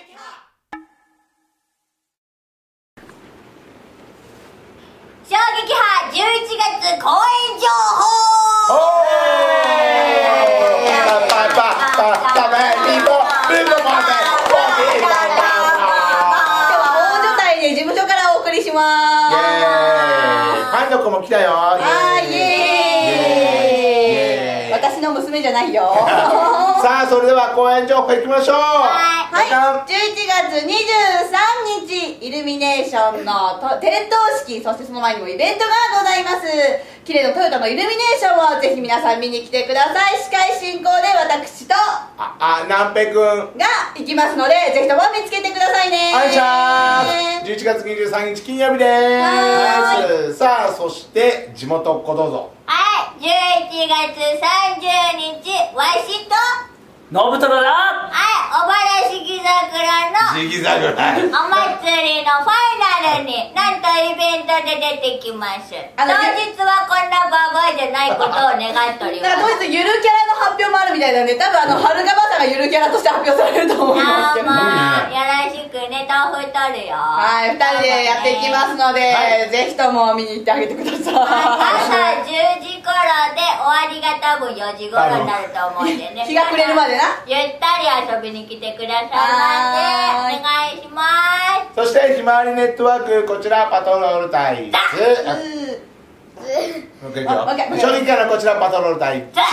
撃波衝撃波11月公演情報今日は大所帯で事務所からお送りしますファンの子も来たよはいイエー。イ私の娘じゃないよさあそれでは公演情報いきましょう、月23日イルミネーションのと点灯式そしてその前にもイベントがございます。綺麗なトヨタのイルミネーションをぜひ皆さん見に来てください。司会進行で私とああ南平くんが行きますのでぜひとも見つけてくださいね。お願いします。11月23日金曜日ではすさあそして地元っ子どうぞはい。11月30日わしとノブトロだジギザグライお祭りのファイナルになんとイベントで出てきます。当あの日はこんなババアじゃないことを願っておりだからます当日ゆるキャラの発表もあるみたいなんで多分あのはるかばさんがゆるキャラとして発表されると思い豆腐取るよはい、二人でやっていきますので、はい。ぜひとも見に行ってあげてください。はい朝10時頃で終わりが多分4時頃になると思うんでね。日が暮れるまでな。ゆったり遊びに来てくださいませ。お願いします。そしてひまわりネットワークこちらパトロール隊うもう一回いくよあオッケー初任からこちらパトロール隊。ザも、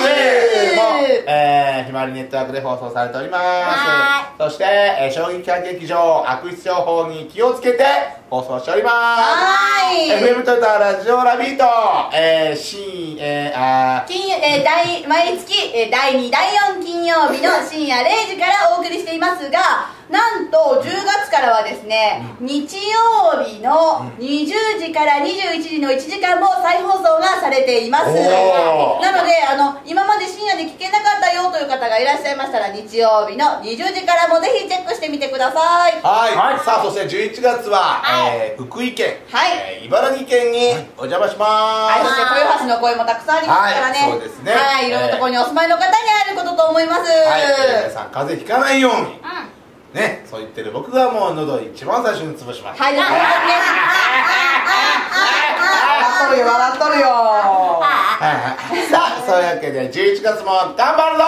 えー、ひまわりネットワークで放送されておりまはすそして、えー、衝撃波劇場悪質情報に気をつけて放送しております。はーい。FM トヨタラジオラビート。えー、新、えー、あー金曜えー、第毎月、えー、第2、第4金曜日の深夜0時からお送りしていますが、なんと10月からはですね、日曜日の20時から21時の1時間も再放送がされています。なのであの、今まで深夜で聞けなかったよという方がいらっしゃいましたら、日曜日の20時からもぜひチェックしてみてください。はい、はい。さあそして11月は、はい。えー福井県、はい。えー茨城県にお邪魔します、はい、そして豊橋の声もたくさんありますからね。はいそうですね。はい、いろんなところにお住まいの方にあることと思います。はい、えー皆さん風邪ひかないように。うん。ねそう言ってる僕がもう喉一番最初に潰します。はい。笑っとるよ、さあそういうわけで11月も頑張るぞ！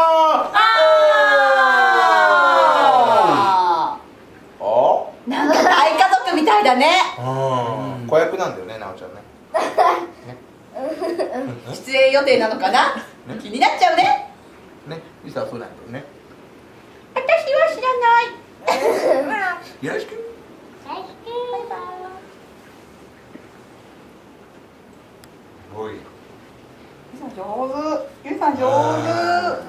あなんか大家族みたいだね。うん。子役なんだよねなおちゃんね。出演予定なのかな？気になっちゃうね。ね。リサはそうなんだよね。私は知らない。よろしくごいゆうさん上手。ゆうさん上手。